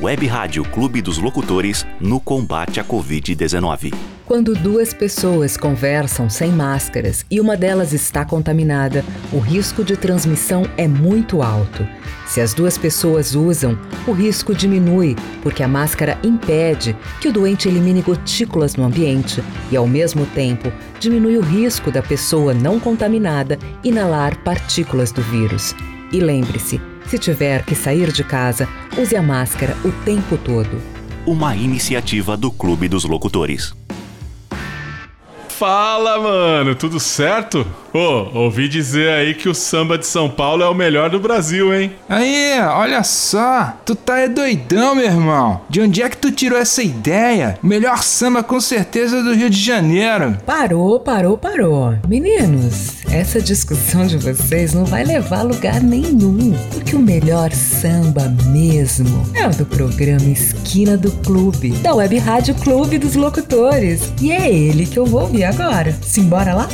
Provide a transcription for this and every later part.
Web Rádio Clube dos Locutores no combate à Covid-19. Quando duas pessoas conversam sem máscaras e uma delas está contaminada, o risco de transmissão é muito alto. Se as duas pessoas usam, o risco diminui, porque a máscara impede que o doente elimine gotículas no ambiente e, ao mesmo tempo, diminui o risco da pessoa não contaminada inalar partículas do vírus. E lembre-se, se tiver que sair de casa, use a máscara o tempo todo. Uma iniciativa do Clube dos Locutores. Fala, mano, tudo certo? Ô, oh, ouvi dizer aí que o samba de São Paulo é o melhor do Brasil, hein? Aí, olha só, tu tá é doidão, meu irmão. De onde é que tu tirou essa ideia? O melhor samba com certeza do Rio de Janeiro. Parou, parou, parou. Meninos, essa discussão de vocês não vai levar a lugar nenhum, porque o melhor samba mesmo é o do programa Esquina do Clube, da Web Rádio Clube dos Locutores. E é ele que eu vou ouvir agora. Simbora lá?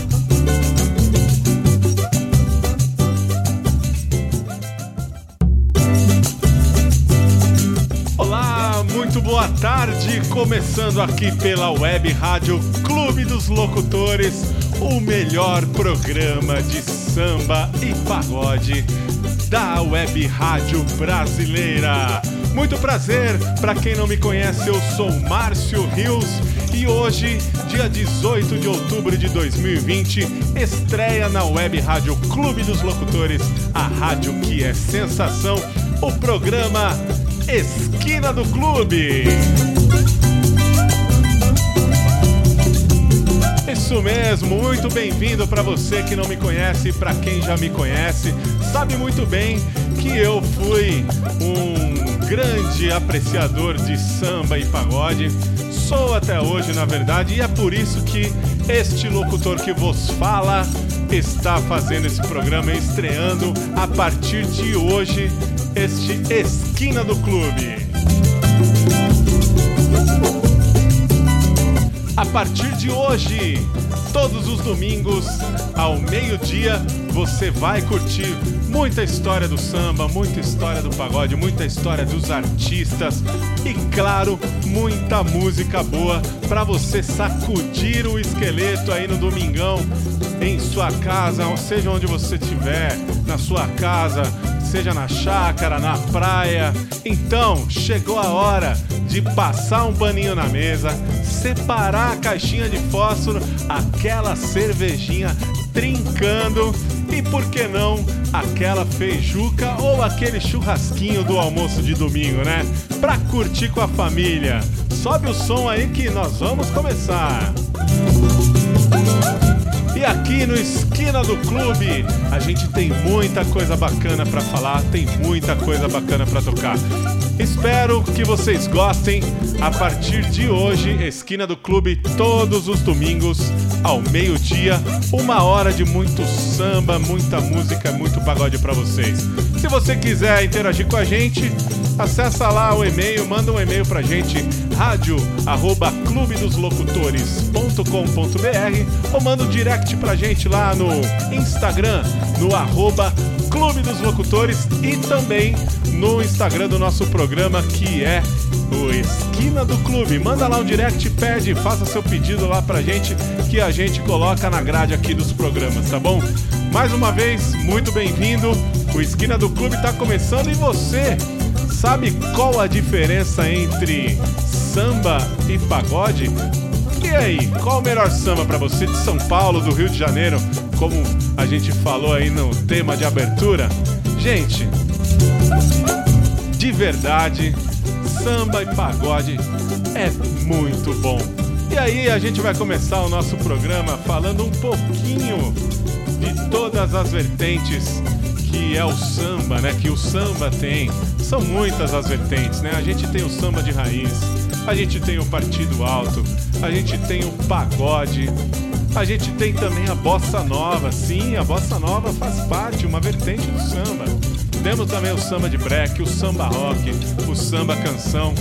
boa tarde, começando aqui pela Web Rádio Clube dos Locutores, o melhor programa de samba e pagode da Web Rádio Brasileira. Muito prazer, para quem não me conhece, eu sou Márcio Rios e hoje, dia 18 de outubro de 2020, estreia na Web Rádio Clube dos Locutores, a rádio que é sensação, o programa Esquina do Clube. Isso mesmo, muito bem-vindo para você que não me conhece e para quem já me conhece. Sabe muito bem que eu fui um grande apreciador de samba e pagode. Sou até hoje, na verdade, e é por isso que este locutor que vos fala está fazendo esse programa estreando a partir de hoje este Esquina do Clube. A partir de hoje, todos os domingos, ao meio-dia, você vai curtir muita história do samba, muita história do pagode, muita história dos artistas e, claro, muita música boa para você sacudir o esqueleto aí no domingão, em sua casa, seja onde você estiver, na sua casa, seja na chácara, na praia. Então, chegou a hora de passar um paninho na mesa, separar a caixinha de fósforo, aquela cervejinha trincando e por que não aquela feijuca ou aquele churrasquinho do almoço de domingo, né? Pra curtir com a família. Sobe o som aí que nós vamos começar. E aqui no Esquina do Clube, a gente tem muita coisa bacana para falar, tem muita coisa bacana para tocar. Espero que vocês gostem. A partir de hoje, Esquina do Clube, todos os domingos, ao meio-dia, uma hora de muito samba, muita música, muito pagode para vocês. Se você quiser interagir com a gente, acessa lá o e-mail, manda um e-mail pra gente, rádio arroba clubedoslocutores.com.br ou manda um direct pra gente lá no Instagram, no arroba Clube dos Locutores e também no Instagram do nosso programa que é o Esquina do Clube. Manda lá um direct, pede, faça seu pedido lá pra gente que a gente coloca na grade aqui dos programas, tá bom? Mais uma vez, muito bem-vindo. O Esquina do Clube tá começando e você sabe qual a diferença entre samba e pagode? E aí, qual o melhor samba para você de São Paulo, do Rio de Janeiro, como a gente falou aí no tema de abertura? Gente, de verdade, samba e pagode é muito bom. E aí a gente vai começar o nosso programa falando um pouquinho de todas as vertentes que é o samba, né? Que o samba tem. São muitas as vertentes, né? A gente tem o samba de raiz, a gente tem o partido alto, a gente tem o pagode, a gente tem também a bossa nova. Sim, a bossa nova faz parte, uma vertente do samba. Temos também o samba de break, o samba rock, o samba canção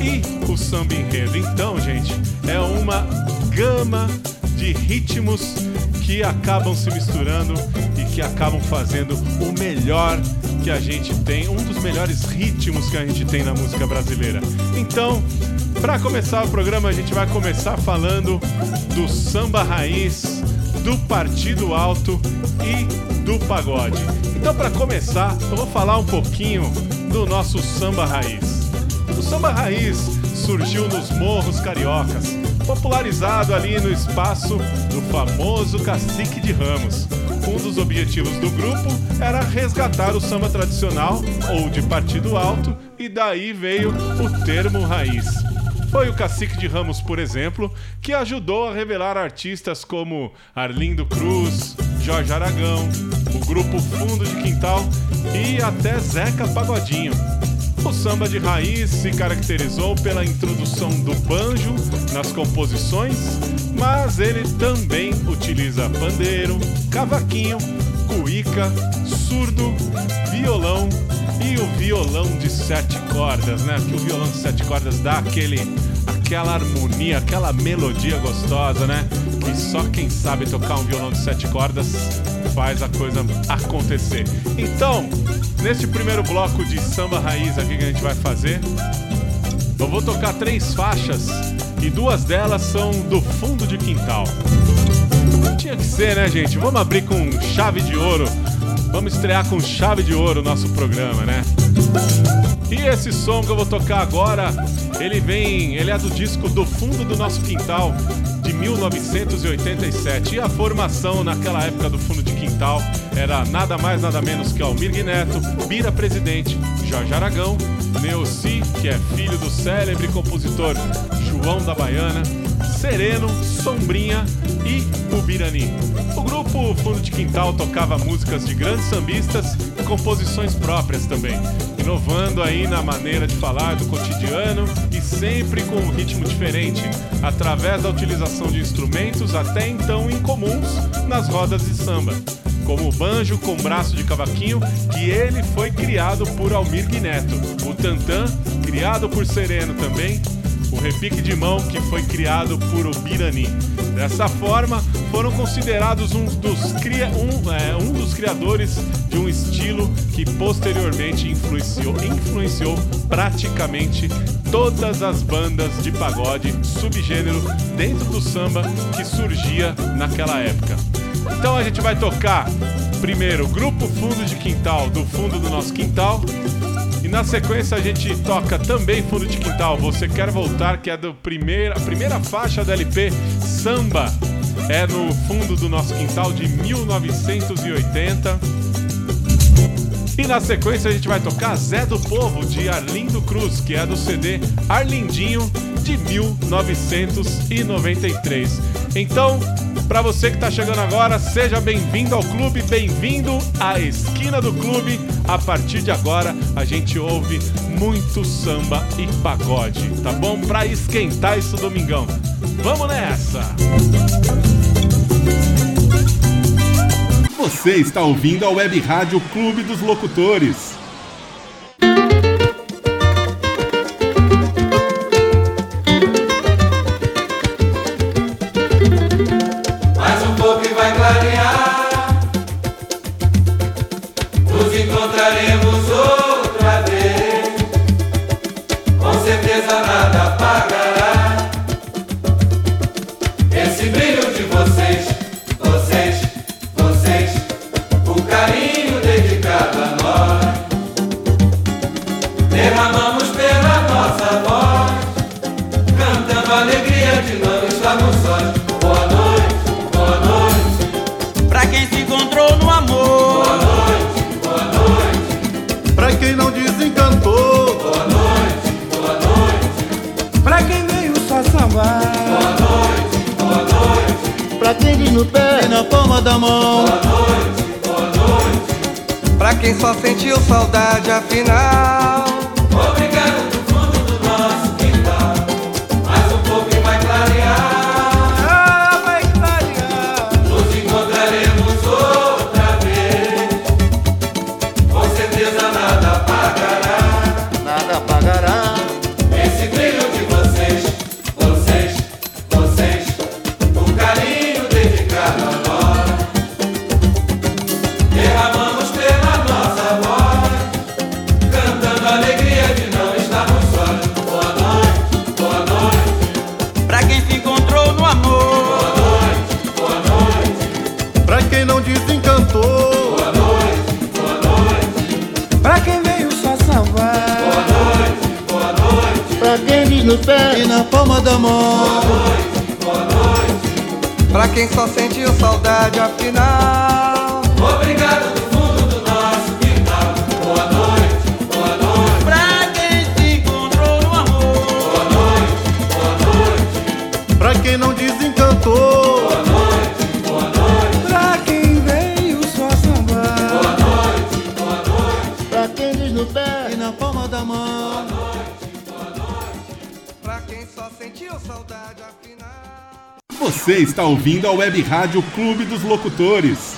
e o samba enredo. Então, gente, é uma gama de ritmos que acabam se misturando e que acabam fazendo o melhor que a gente tem, um dos melhores ritmos que a gente tem na música brasileira. Então, para começar o programa, a gente vai começar falando do samba raiz, do partido alto e do pagode. Então, para começar, eu vou falar um pouquinho do nosso samba raiz. O samba raiz surgiu nos morros cariocas, popularizado ali no espaço do famoso Cacique de Ramos. Um dos objetivos do grupo era resgatar o samba tradicional ou de partido alto, e daí veio o termo raiz. Foi o Cacique de Ramos, por exemplo, que ajudou a revelar artistas como Arlindo Cruz, Jorge Aragão, o grupo Fundo de Quintal e até Zeca Pagodinho. O samba de raiz se caracterizou pela introdução do banjo nas composições, mas ele também utiliza pandeiro, cavaquinho, cuíca, surdo, violão e o violão de sete cordas, né? Que o violão de sete cordas dá aquele, aquela harmonia, aquela melodia gostosa, né? Que só quem sabe tocar um violão de sete cordas faz a coisa acontecer. Então, neste primeiro bloco de samba raiz aqui que a gente vai fazer, eu vou tocar três faixas e duas delas são do fundo de quintal. Tinha que ser, né, gente? Vamos abrir com chave de ouro. Vamos estrear com chave de ouro o nosso programa, né? E esse som que eu vou tocar agora, ele vem, ele é do disco Do Fundo do Nosso Quintal, 1987. E a formação naquela época do Fundo de Quintal era nada mais nada menos que Almir Neto, Bira Presidente, Jorge Aragão, Neuci, que é filho do célebre compositor João da Baiana, Sereno, Sombrinha e o Birani. O grupo Fundo de Quintal tocava músicas de grandes sambistas e composições próprias também, inovando aí na maneira de falar do cotidiano e sempre com um ritmo diferente, através da utilização de instrumentos até então incomuns nas rodas de samba como o banjo com braço de cavaquinho, que ele foi criado por Almir Neto, o tantã, criado por Sereno também, o repique de mão que foi criado por Birani. Dessa forma, foram considerados um dos, cria, um, é, um dos criadores de um estilo que posteriormente influenciou, influenciou praticamente todas as bandas de pagode subgênero dentro do samba que surgia naquela época. Então a gente vai tocar primeiro Grupo Fundo de Quintal, do fundo do nosso quintal. E na sequência a gente toca também Fundo de Quintal, Você Quer Voltar, que é do primeira, a primeira faixa da LP Samba. É no fundo do nosso quintal de 1980. E na sequência a gente vai tocar Zé do Povo, de Arlindo Cruz, que é do CD Arlindinho, de 1993. Então, para você que está chegando agora, seja bem-vindo ao clube, bem-vindo à esquina do clube. A partir de agora, a gente ouve muito samba e pagode, tá bom? Para esquentar esse domingão. Vamos nessa! Você está ouvindo a Web Rádio Clube dos Locutores. Saudade afinal. Você está ouvindo a Web Rádio Clube dos Locutores.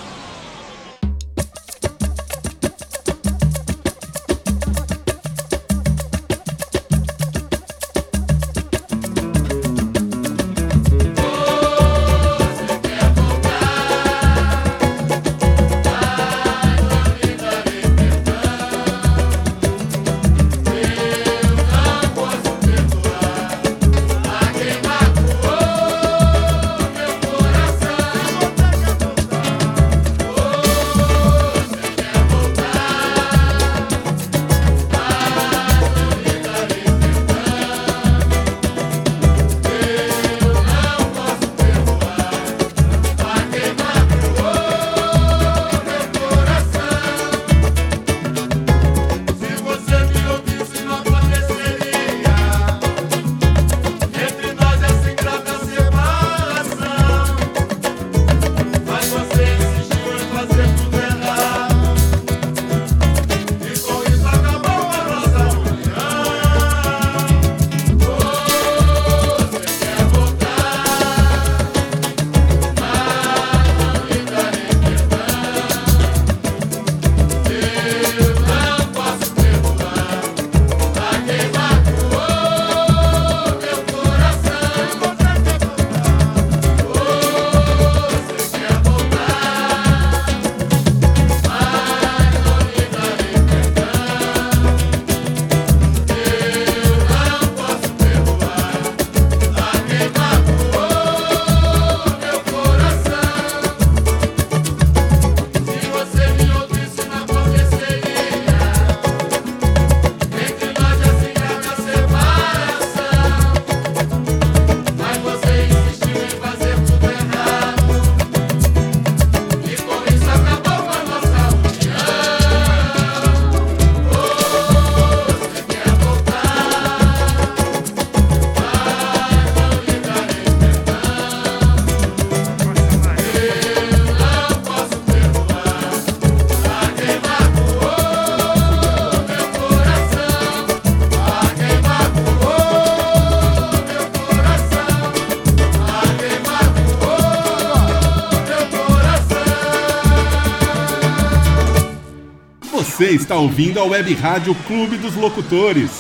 Está ouvindo a Web Rádio Clube dos Locutores.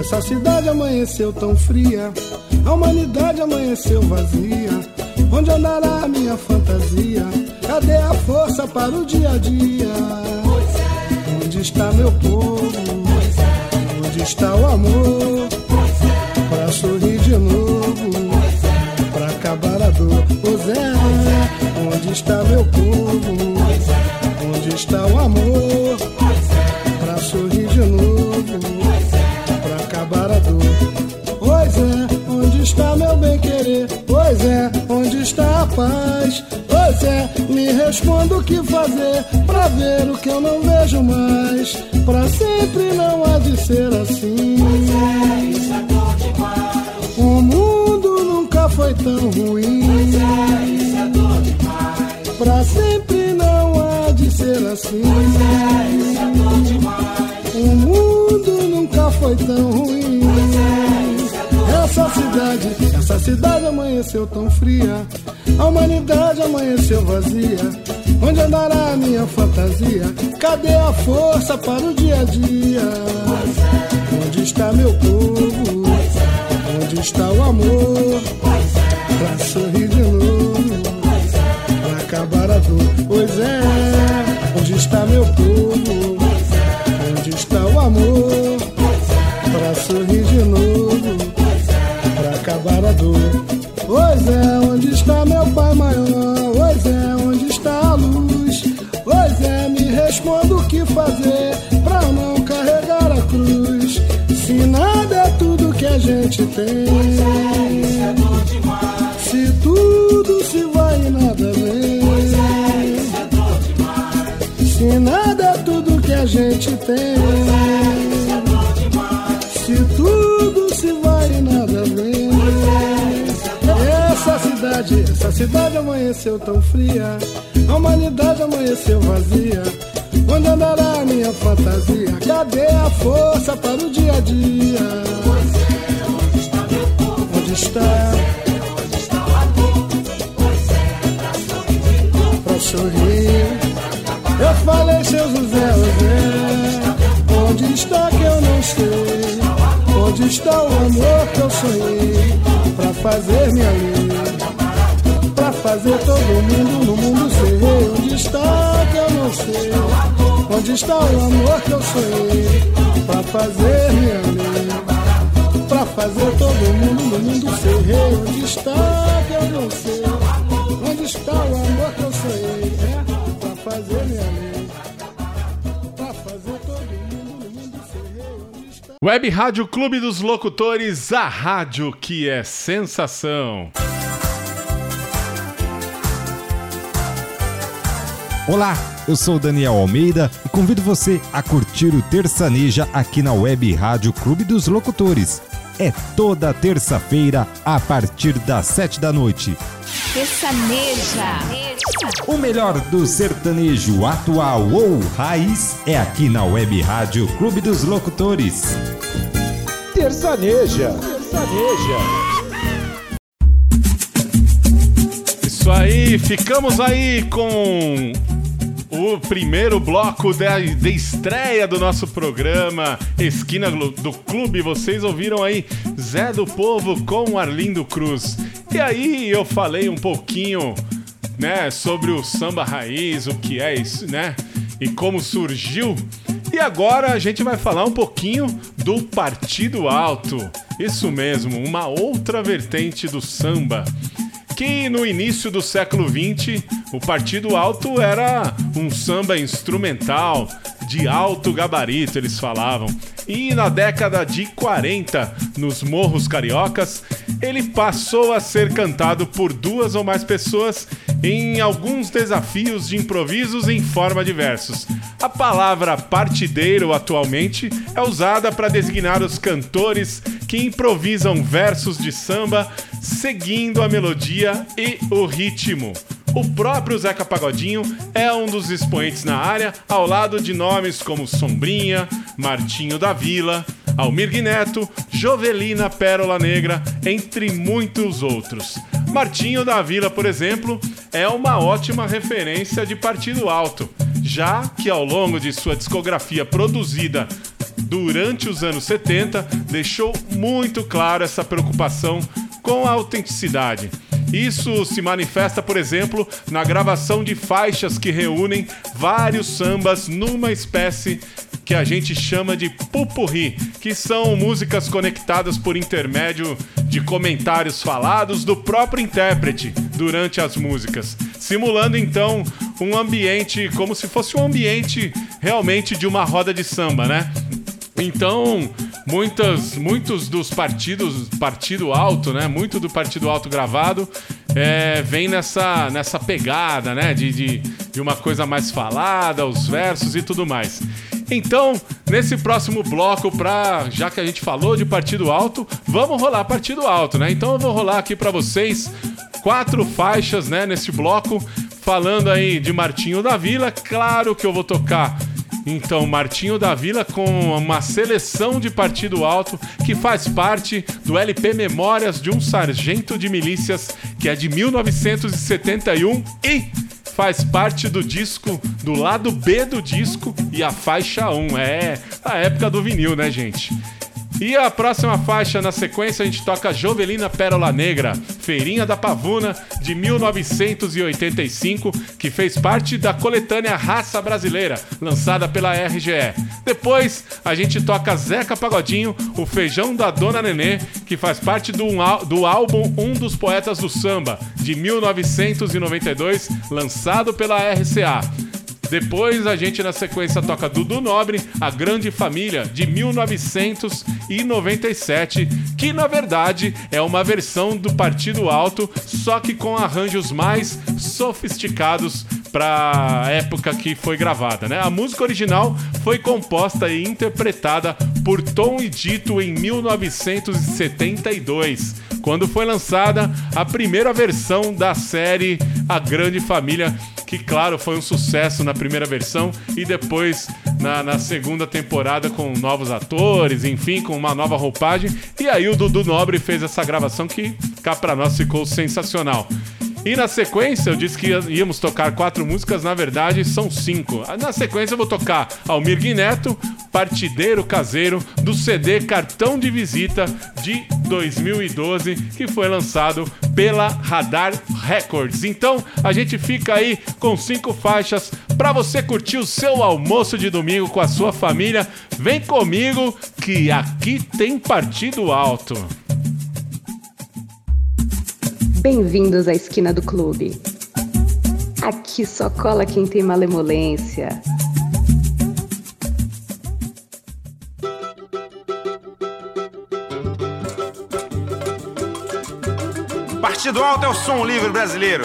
Essa cidade amanheceu tão fria, a humanidade amanheceu vazia. Onde andará a minha fantasia? Cadê a força para o dia a dia? Onde está meu povo? Onde está o amor? Pois é, onde está meu povo? Onde está o amor? Pra sorrir de novo, pra acabar a dor. Pois é, onde está meu bem querer? Pois é, onde está a paz? Pois é, me responda o que fazer pra ver o que eu não vejo mais. Pra sempre não há de ser assim. Tão ruim. Pra sempre não há de ser assim. O mundo nunca foi tão ruim. Essa cidade, essa cidade amanheceu tão fria. A humanidade amanheceu vazia. Onde andará a minha fantasia? Cadê a força para o dia a dia? Onde está meu povo? Onde está o amor? Tem. Se tudo se vai e nada vem. Se nada é tudo que a gente tem. Se tudo se vai e nada vem. Essa cidade, essa cidade amanheceu tão fria. A humanidade amanheceu vazia. Onde andará a minha fantasia? Cadê a força para o dia a dia? Está? Pra sorrir. Eu falei, seu José, José. Onde está que eu não sei? Onde está o amor que eu sonhei? Pra fazer minha lei. Pra fazer todo mundo no mundo ser. Onde está que eu não sei? Onde está o amor que eu sonhei? Pra fazer minha lei. Fazer todo mundo no mundo ser rei. Onde está que eu não sei? Onde está o amor que eu sonhei? É pra fazer minha lei. Pra fazer todo mundo no mundo ser rei. Onde está? Web Rádio Clube dos Locutores, a rádio que é sensação. Olá, eu sou o Daniel Almeida e convido você a curtir o Terçaneja aqui na Web Rádio Clube dos Locutores. É toda terça-feira a partir das sete da noite. Sertaneja. O melhor do sertanejo atual ou raiz é aqui na Web Rádio Clube dos Locutores. Terçaneja. Terçaneja. Isso aí, ficamos aí com o primeiro bloco da, de estreia do nosso programa Esquina do Clube. Vocês ouviram aí Zé do Povo com Arlindo Cruz. E aí eu falei um pouquinho, né, sobre o samba raiz, o que é isso, né? E como surgiu. E agora a gente vai falar um pouquinho do Partido Alto. Isso mesmo, uma outra vertente do samba que no início do século XX o Partido Alto era um samba instrumental de alto gabarito, eles falavam. E na década de 40, nos morros cariocas, ele passou a ser cantado por duas ou mais pessoas em alguns desafios de improvisos em forma de versos. A palavra partideiro atualmente é usada para designar os cantores que improvisam versos de samba seguindo a melodia e o ritmo. O próprio Zeca Pagodinho é um dos expoentes na área, ao lado de nomes como Sombrinha, Martinho da Vila, Almir Neto, Jovelina Pérola Negra, entre muitos outros. Martinho da Vila, por exemplo, é uma ótima referência de partido alto, já que ao longo de sua discografia produzida durante os anos 70, deixou muito claro essa preocupação com a autenticidade. Isso se manifesta, por exemplo, na gravação de faixas que reúnem vários sambas numa espécie que a gente chama de pupurri, que são músicas conectadas por intermédio de comentários falados do próprio intérprete durante as músicas, simulando então um ambiente como se fosse um ambiente realmente de uma roda de samba, né? Então, muitas, muitos dos partidos, partido alto, né? Muito do partido alto gravado é, vem nessa, nessa pegada, né? De, de, de uma coisa mais falada, os versos e tudo mais. Então, nesse próximo bloco, pra, já que a gente falou de partido alto, vamos rolar partido alto, né? Então eu vou rolar aqui para vocês quatro faixas, né, nesse bloco, falando aí de Martinho da Vila. Claro que eu vou tocar então, Martinho da Vila com uma seleção de partido alto que faz parte do LP Memórias de um Sargento de Milícias, que é de 1971 e faz parte do disco, do lado B do disco e a faixa 1. É a época do vinil, né, gente? E a próxima faixa na sequência a gente toca Jovelina Pérola Negra, Feirinha da Pavuna, de 1985, que fez parte da coletânea Raça Brasileira, lançada pela RGE. Depois a gente toca Zeca Pagodinho, o Feijão da Dona Nenê, que faz parte do, do álbum Um dos Poetas do Samba, de 1992, lançado pela RCA. Depois a gente na sequência toca Dudu Nobre, A Grande Família, de 1997, que na verdade é uma versão do Partido Alto, só que com arranjos mais sofisticados para época que foi gravada, né? A música original foi composta e interpretada por Tom e Dito em 1972, quando foi lançada a primeira versão da série A Grande Família, que claro foi um sucesso na primeira versão e depois na, na segunda temporada com novos atores, enfim, com uma nova roupagem. E aí o Dudu Nobre fez essa gravação que cá para nós ficou sensacional. E na sequência, eu disse que íamos tocar quatro músicas, na verdade são cinco. Na sequência, eu vou tocar Almir Guineto, Partideiro Caseiro, do CD Cartão de Visita de 2012, que foi lançado pela Radar Records. Então, a gente fica aí com cinco faixas para você curtir o seu almoço de domingo com a sua família. Vem comigo que aqui tem partido alto. Bem-vindos à esquina do clube. Aqui só cola quem tem malemolência. Partido Alto é o som livre brasileiro.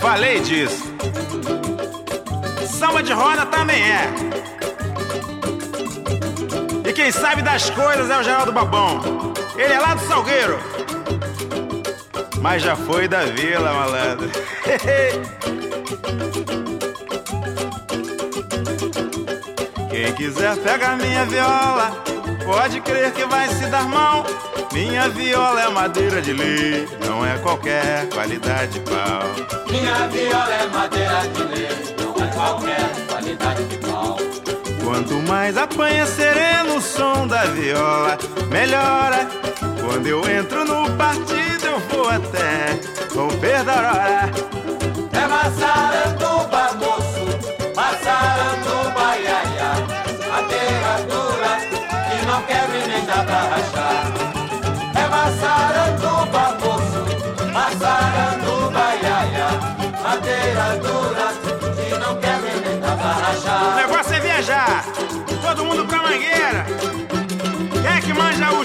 Falei disso. Samba de roda também é. E quem sabe das coisas é o Geraldo Babão. Ele é lá do Salgueiro. Mas já foi da vila, malandro. Quem quiser pega minha viola, pode crer que vai se dar mal. Minha viola é madeira de lei, não é qualquer qualidade de pau. Minha viola é madeira de lei, não é qualquer qualidade de pau. Quanto mais apanha sereno o som da viola, melhora. Quando eu entro no partido, eu vou até com hora. É Massaranduba,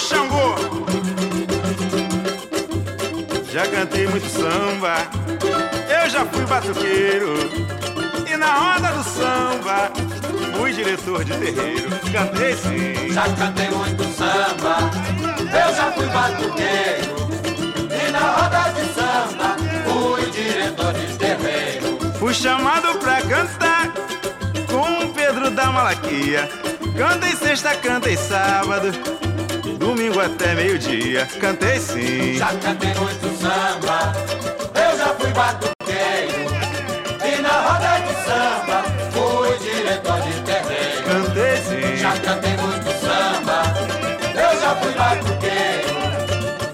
Xangô? Já cantei muito samba, eu já fui batuqueiro. E na roda do samba, fui diretor de terreiro. Cantei sim. Já cantei muito samba, eu já fui batuqueiro. E na roda de samba, fui diretor de terreiro. Fui chamado pra cantar com o Pedro da Malaquia. Cantei sexta, cantei sábado, domingo até meio-dia. Cantei sim. Já cantei muito samba, eu já fui batuqueiro. E na roda de samba, fui diretor de terreiro. Cantei sim. Já cantei muito samba, eu já fui batuqueiro.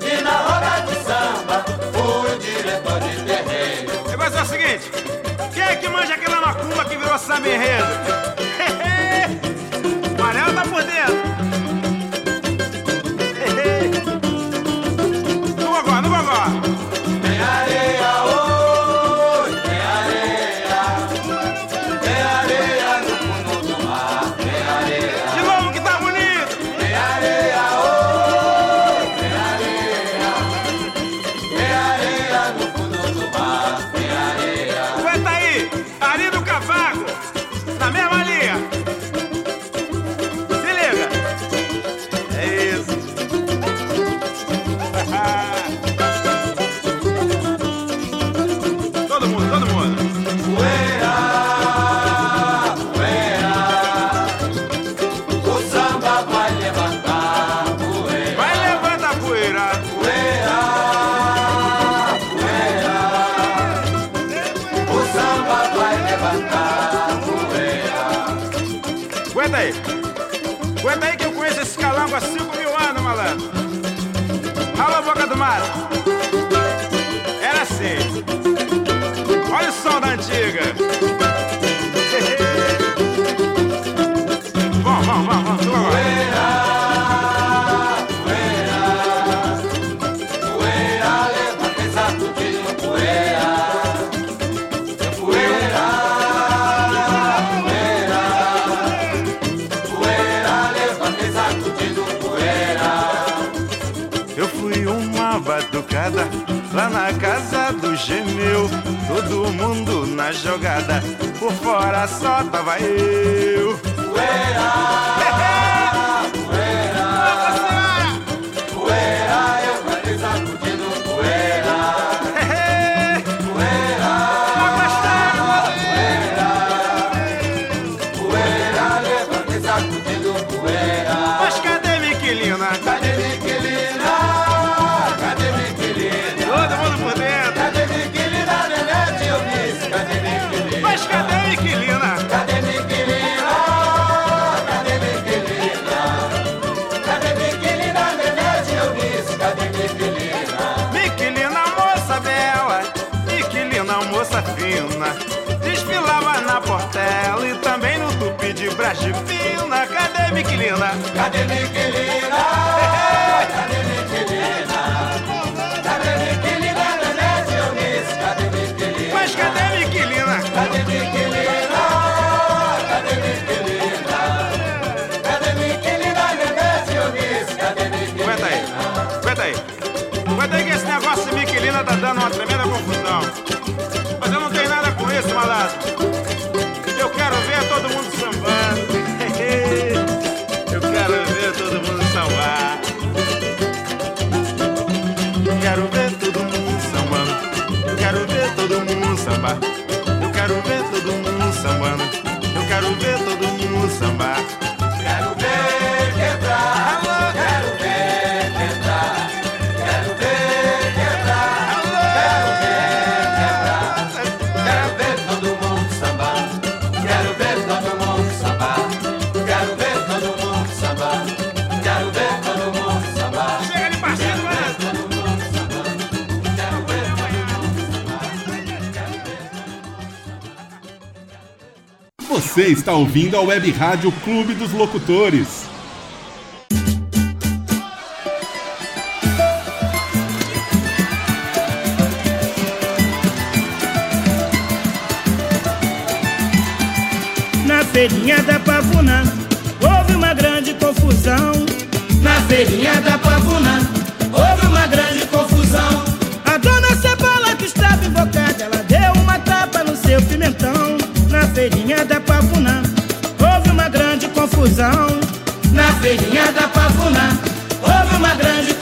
E na roda de samba, fui diretor de terreiro. Negócio é o seguinte: quem é que manja aquela macumba que virou samba enredo? eu, todo mundo na jogada, por fora só tava eu. tá dando uma tremenda. Você está ouvindo a Web Rádio Clube dos Locutores. Na feirinha da Pavuna houve uma grande confusão. Na feirinha da Pavuna houve uma grande confusão. A dona Cebola que estava invocada, ela deu uma tapa no seu pimentão feirinha da Pavuna houve uma grande confusão. Na feirinha da Pavuna houve uma grande confusão.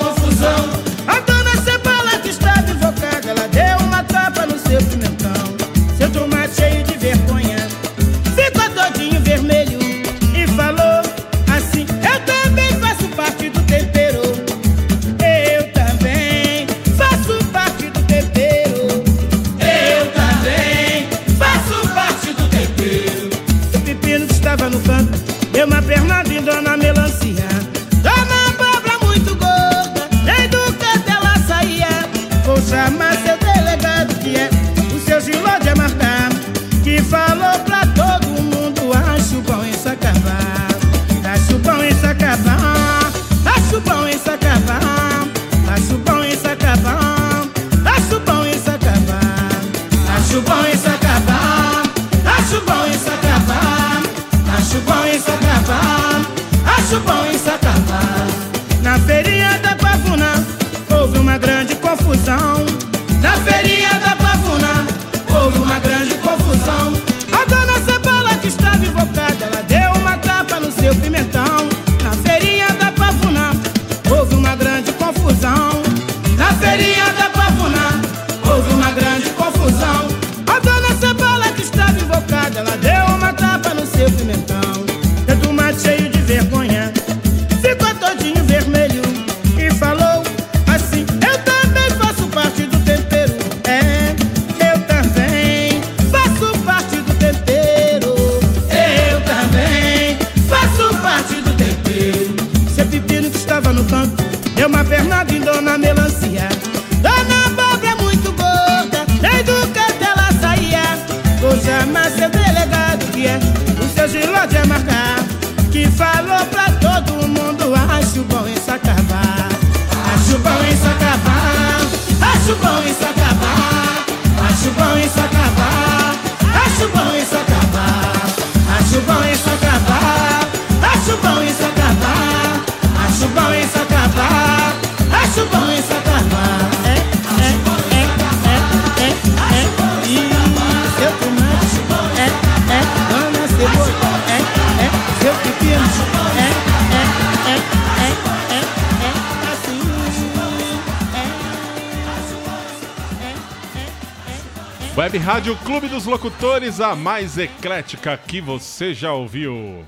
Rádio Clube dos Locutores, a mais eclética que você já ouviu.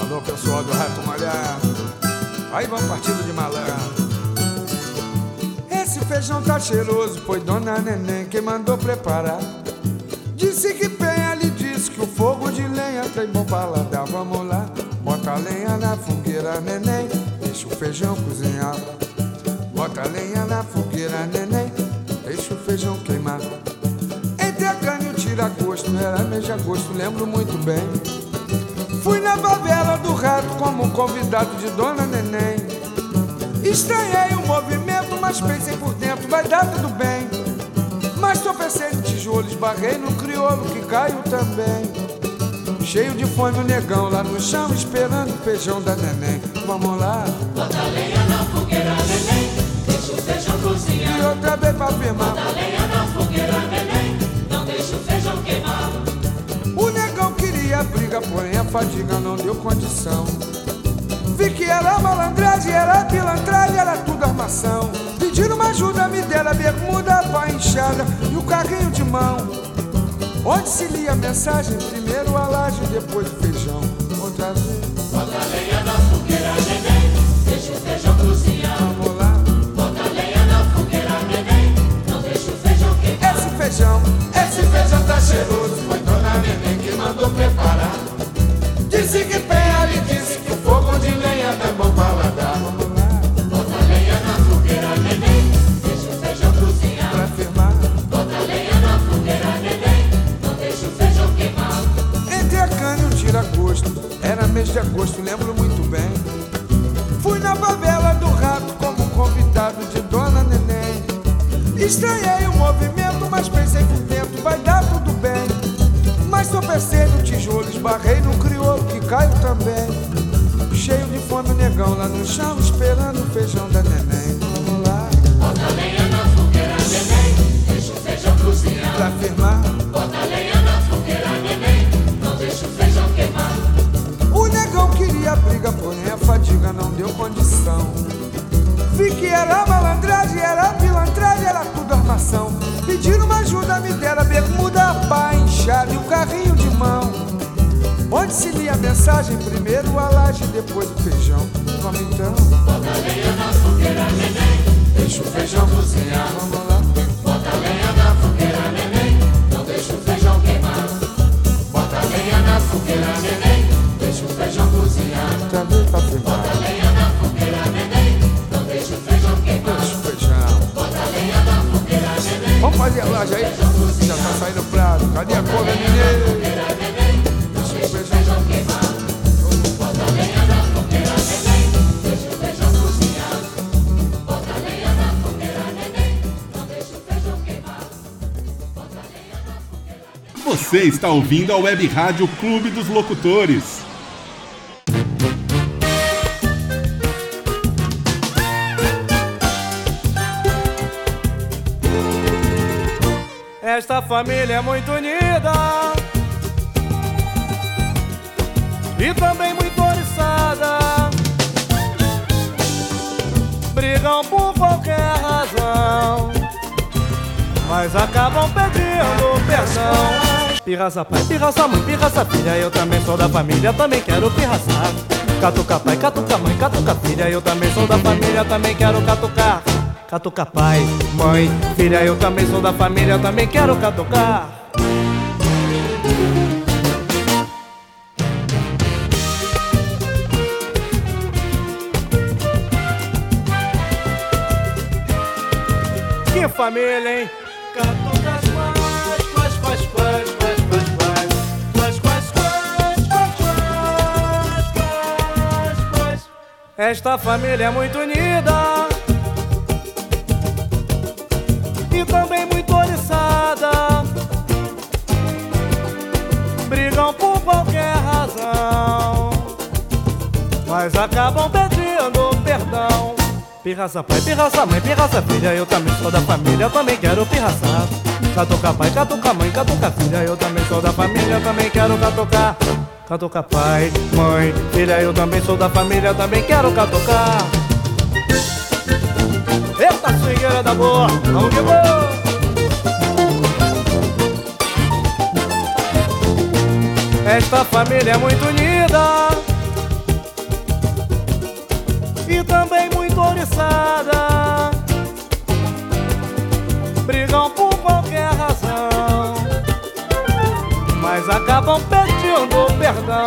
Alô, pessoal do Rato Malhado. Aí vamos partido de malandro. Esse feijão tá cheiroso, foi Dona Neném quem mandou preparar. Disse que Penha lhe disse que o fogo de lenha tem bom paladar. Vamos lá, bota a lenha na fogueira, neném, feijão cozinhar. Bota a lenha na fogueira, neném, deixa o feijão queimar. Entre a carne e o tira-gosto, era mês de agosto, lembro muito bem. Fui na favela do rato como convidado de Dona Neném. Estranhei o movimento, mas pensei por dentro, vai dar tudo bem. Mas tropecei no tijolo, esbarrei no crioulo que caiu também. Cheio de fome o negão lá no chão, esperando o feijão da neném. Vamos lá. Bota a lenha na fogueira, neném, deixa o feijão cozinhar. E outra vez pra firmar. Bota a lenha na fogueira, neném, não deixa o feijão queimar. O negão queria briga, porém a fadiga não deu condição. Vi que era malandragem, era pilantragem, era tudo armação. Pediram uma ajuda, me deram a bermuda, a inchada e o carrinho de mão. Onde se lia a mensagem, primeiro a laje, depois o feijão. Outra vez. Bota a lenha na fogueira, neném, deixa o feijão cozinhar. Vamos lá. Bota a lenha na fogueira, neném, não deixa o feijão queimar. Esse feijão, esse feijão tá cheiroso, foi Dona Neném que mandou preparar. Disse que de agosto, lembro muito bem. Fui na favela do rato como convidado de Dona Neném. Estranhei o movimento, mas pensei por dentro, vai dar tudo bem. Mas tropecei no tijolo, esbarrei no crioulo que caiu também. Cheio de fome o negão lá no chão, esperando o feijão da neném. Vamos lá. Bota a lenha na fogueira, neném, deixa o feijão cozinhar. Pra firmar. Fadiga não deu condição. Vi que era malandragem, era pilantragem, era tudo armação. Pediram uma ajuda, me deram bermuda, pá inchada e o carrinho de mão. Onde se lia a mensagem, primeiro a laje, depois o feijão. Vamos então. Bota lenha na fogueira, neném, Deixa o feijão cozinhar, vamos lá. Já tá saindo prato. Cadê a couve, mineiro? Deixa o feijão queimar. Bota na não o feijão queimar. Bota na. Você está ouvindo a Web Rádio Clube dos Locutores. Esta família é muito unida e também muito oriçada. Brigam por qualquer razão, mas acabam pedindo perdão. Pirraça pai, pirraça mãe, pirraça filha, eu também sou da família, também quero pirraçar. Catuca pai, catuca mãe, catuca filha, eu também sou da família, também quero catucar. Catuca pai, mãe, filha, eu também sou da família, eu também quero catucar. Que família, hein? Quais, quais, quais, quais, quais, quais, quais, quais, quais, quais, quais, quais, quais, quais. Esta família é muito unida e também muito oriçada. Brigam por qualquer razão, mas acabam pedindo perdão. Pirraça pai, pirraça mãe, pirraça filha, eu também sou da família, também quero pirraçar. Catuca pai, catuca mãe, catuca filha, eu também sou da família, também quero catucar. Catuca pai, mãe, filha, eu também sou da família, também quero catucar. Eita, swingueira da boa, vamos que vamos! Esta família é muito unida. E também muito oriçada. Brigam por qualquer razão. Mas acabam pedindo perdão.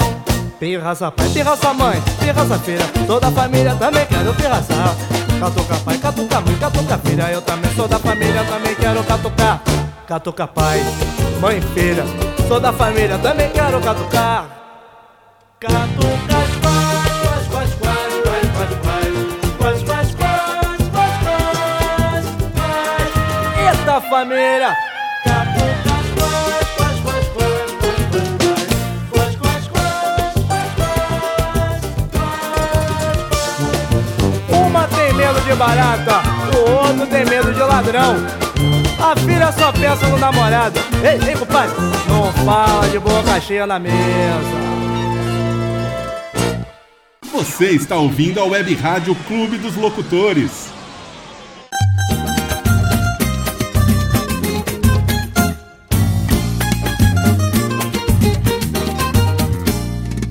Pirraça pai, pirraça mãe, pirraça filha. Toda a família também quero pirraçar Catuca pai, catuca mãe, catuca filha. Eu também sou da família, também quero catucar. Catuca pai, mãe filha. Sou da família, também quero catucar. Catuca as quais, quais, quais, quais, quais, quais Quais, quais, quais, quais, quais, quais Eita família! De barata, o outro tem medo de ladrão a filha só pensa no namorado. Ei, ei, compadre, não fala de boca cheia na mesa. Você está ouvindo a Web Rádio Clube dos Locutores.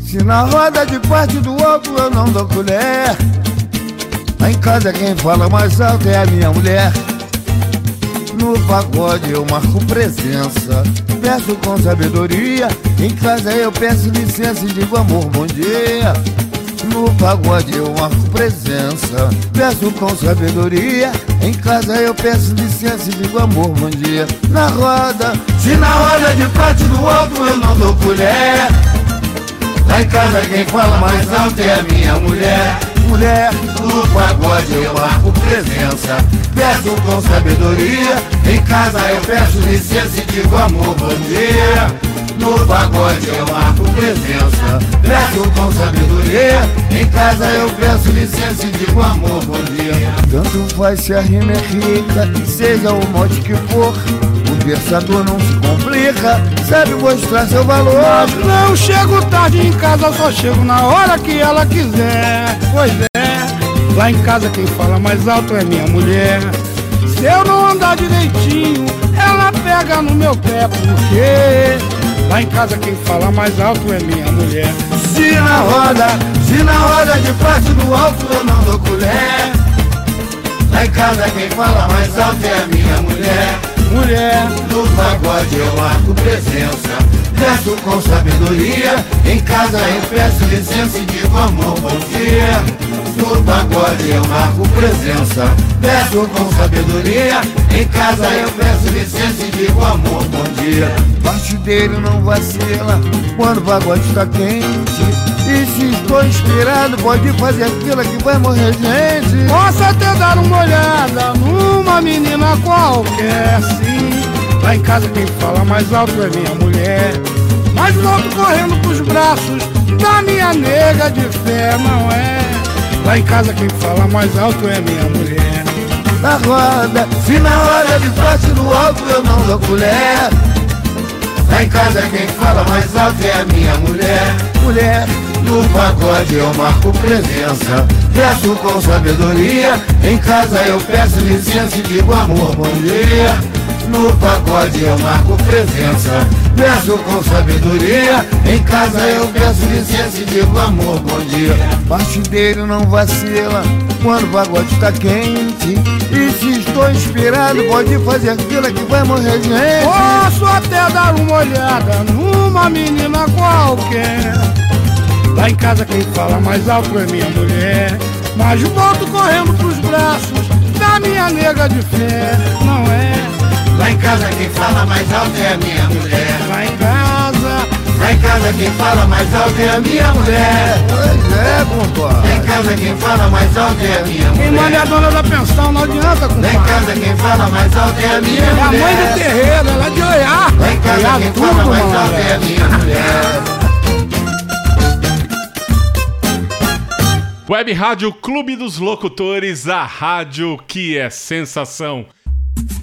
Se na roda de parte do outro eu não dou colher Lá em casa quem fala mais alto é a minha mulher. No pagode eu marco presença Peço com sabedoria. Em casa eu peço licença e digo amor, bom dia. No pagode eu marco presença Peço com sabedoria. Em casa eu peço licença e digo amor, bom dia. Na roda, se na roda de parte do outro eu não dou colher. Lá em casa quem fala mais alto é a minha mulher Mulher, no pagode eu marco presença. Peço com sabedoria. Em casa eu peço licença e digo amor, bom dia. No pagode eu marco presença. Peço com sabedoria. Em casa eu peço licença e digo amor, bom dia. Tanto faz se a rima é rica Seja o mote que for o versador não se complica, sabe mostrar seu valor. Mas não chego tarde em casa, só chego na hora que ela quiser. Pois é, lá em casa quem fala mais alto é minha mulher. Se eu não andar direitinho, ela pega no meu pé, porque lá em casa quem fala mais alto é minha mulher. Se na roda, se na roda de parte do alto eu não dou colher. Lá em casa quem fala mais alto é a minha mulher mulher. No pagode eu marco presença. Peço com sabedoria. Em casa eu peço licença e digo amor, bom dia. No pagode eu marco presença. Peço com sabedoria. Em casa eu peço licença e digo amor, bom dia. Parte dele não vacila. Quando o pagode está quente e se estou inspirado, pode fazer aquilo que vai morrer gente. Posso até dar uma olhada numa menina qualquer, sim. Lá em casa quem fala mais alto é minha mulher. Mas volto correndo pros braços da minha nega de fé, não é? Lá em casa quem fala mais alto é minha mulher. Na roda, se na hora de parte do alto eu não dou colher. Lá em casa quem fala mais alto é a minha mulher. Mulher, no pagode eu marco presença. Peço com sabedoria Em casa eu peço licença e digo amor, bom dia. No pagode eu marco presença. Peço com sabedoria Em casa eu peço licença e digo amor, bom dia. Parte dele não vacila Quando o pagode está quente. E se estou inspirado Pode fazer aquilo que vai morrer gente Posso até dar uma olhada Numa menina qualquer Lá em casa quem fala mais alto é minha mulher. Mas volto correndo pros braços da minha nega de fé, não é? Lá em casa quem fala mais alto é a minha mulher. Lá em casa. Lá em casa quem fala mais alto é a minha mulher. Pois é, compadre Lá em casa quem fala mais alto é a minha mulher. Quem manda é a dona da pensão, não adianta, compadre Lá em casa quem fala mais alto é a minha mulher É a mãe do terreiro, ela é de olhar Lá em casa quem fala mais alto é a minha mulher Web Rádio Clube dos Locutores, a rádio que é sensação.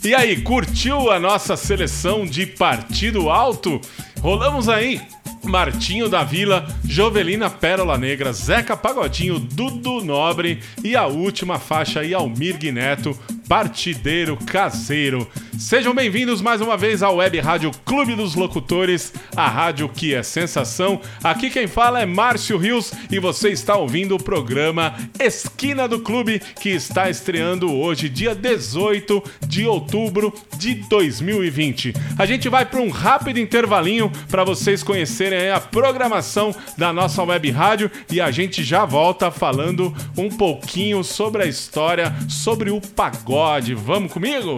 E aí, curtiu a nossa seleção de partido alto? Rolamos aí Martinho da Vila, Jovelina Pérola Negra, Zeca Pagodinho, Dudu Nobre e a última faixa aí, Almir Neto, Partideiro Caseiro. Sejam bem-vindos mais uma vez ao Web Rádio Clube dos Locutores, a rádio que é sensação. Aqui quem fala é Márcio Rios e você está ouvindo o programa Esquina do Clube, que está estreando hoje, dia 18 de outubro de 2020. A gente vai para um rápido intervalinho para vocês conhecerem a programação da nossa web rádio e a gente já volta falando um pouquinho sobre a história, sobre o pagode. Vamos comigo?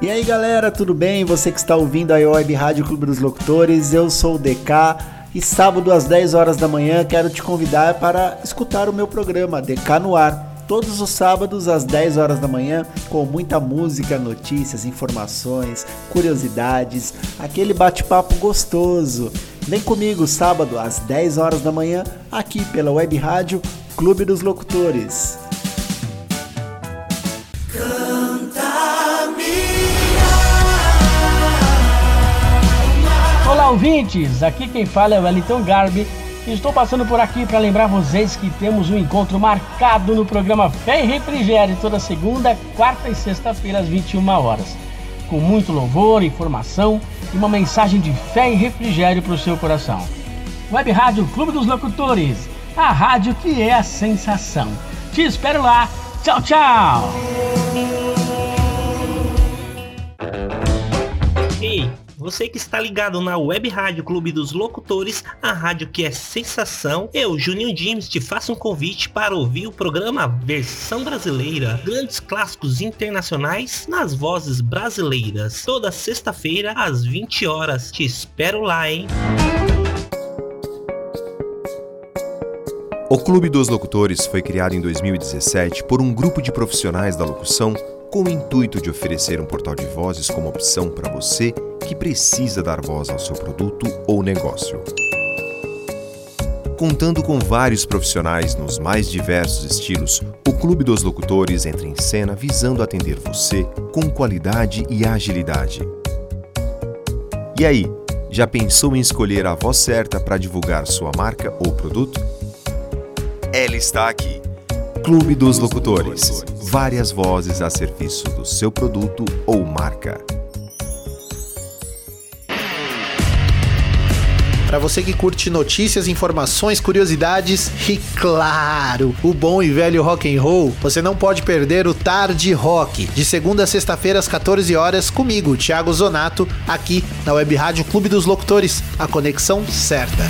E aí galera, tudo bem? Você que está ouvindo a Web Rádio Clube dos Locutores, eu sou o DK e sábado às 10 horas da manhã quero te convidar para escutar o meu programa DK no Ar. Todos os sábados às 10 horas da manhã, com muita música, notícias, informações, curiosidades, aquele bate-papo gostoso. Vem comigo sábado às 10 horas da manhã, aqui pela Web Rádio Clube dos Locutores. Olá, ouvintes! Aqui quem fala é Wellington Garbi. Estou passando por aqui para lembrar vocês que temos um encontro marcado no programa Fé e Refrigério toda segunda, quarta e sexta-feira às 21 horas. Com muito louvor, informação e uma mensagem de fé e refrigério para o seu coração. Web Rádio Clube dos Locutores, a rádio que é a sensação. Te espero lá. Tchau, tchau! Ei, você que está ligado na Web Rádio Clube dos Locutores, a rádio que é sensação, eu, Juninho James, te faço um convite para ouvir o programa Versão Brasileira, grandes clássicos internacionais nas vozes brasileiras, toda sexta-feira às 20 horas. Te espero lá, hein? O Clube dos Locutores foi criado em 2017 por um grupo de profissionais da locução com o intuito de oferecer um portal de vozes como opção para você que precisa dar voz ao seu produto ou negócio. Contando com vários profissionais nos mais diversos estilos, o Clube dos Locutores entra em cena visando atender você com qualidade e agilidade. E aí, já pensou em escolher a voz certa para divulgar sua marca ou produto? Ela está aqui. Clube dos Locutores. Várias vozes a serviço do seu produto ou marca. Para você que curte notícias, informações, curiosidades e claro, o bom e velho rock and roll, você não pode perder o Tarde Rock, de segunda a sexta-feira às 14 horas comigo, Thiago Zonato, aqui na Web Rádio Clube dos Locutores, a conexão certa.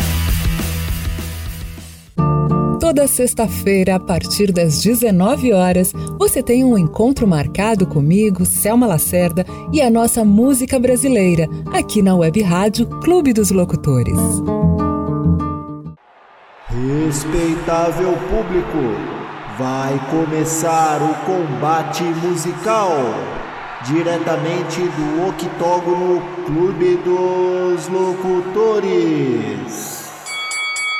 Toda sexta-feira, a partir das 19 horas, você tem um encontro marcado comigo, Selma Lacerda, e a nossa música brasileira, aqui na Web Rádio Clube dos Locutores. Respeitável público, vai começar o combate musical. Diretamente do octógono Clube dos Locutores.